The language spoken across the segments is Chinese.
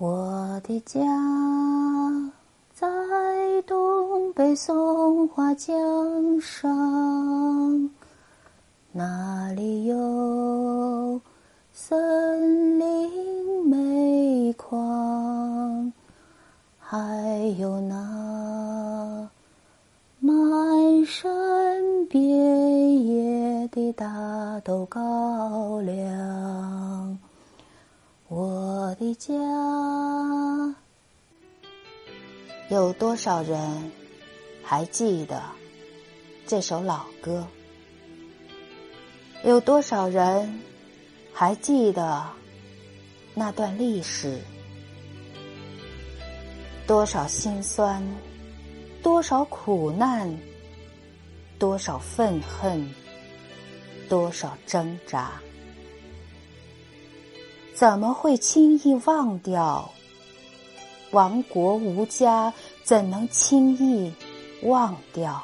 我的家在东北松花江上，那里有森林煤矿，还有那满山遍野的大豆高粱。我我的家，有多少人还记得这首老歌？有多少人还记得那段历史？多少心酸，多少苦难，多少愤恨，多少挣扎。怎么会轻易忘掉？亡国无家，怎能轻易忘掉？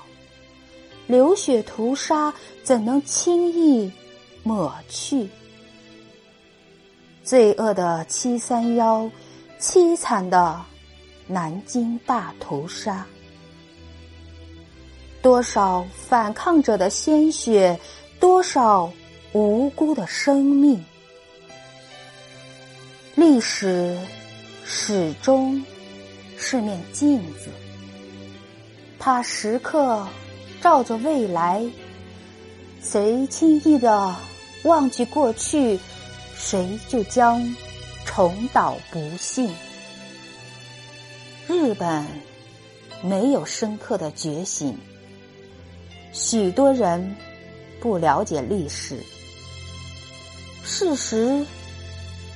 流血屠杀，怎能轻易抹去？罪恶的七三幺，凄惨的南京大屠杀，多少反抗者的鲜血，多少无辜的生命。历史始终是面镜子，它时刻照着未来。谁轻易的忘记过去，谁就将重蹈不幸。日本没有深刻的觉醒，许多人不了解历史，事实。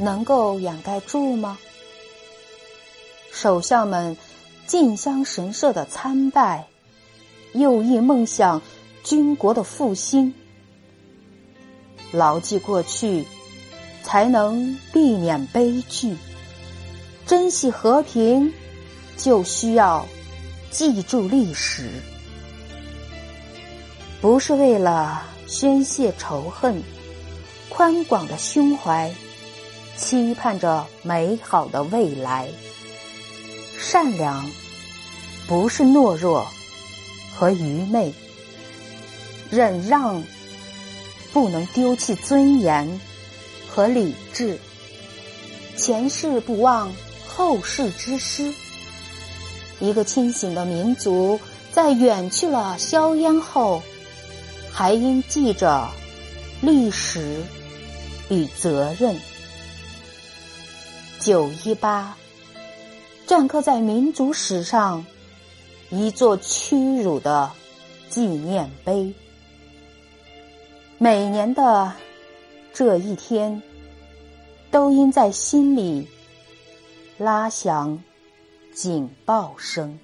能够掩盖住吗？首相们进香神社的参拜，又一梦想军国的复兴。牢记过去，才能避免悲剧。珍惜和平，就需要记住历史。不是为了宣泄仇恨，宽广的胸怀。期盼着美好的未来，善良不是懦弱和愚昧，忍让不能丢弃尊严和理智，前世不忘后世之师。一个清醒的民族，在远去了硝烟后，还应记着历史与责任。九一八，篆刻在民族史上一座屈辱的纪念碑。每年的这一天，都应在心里拉响警报声。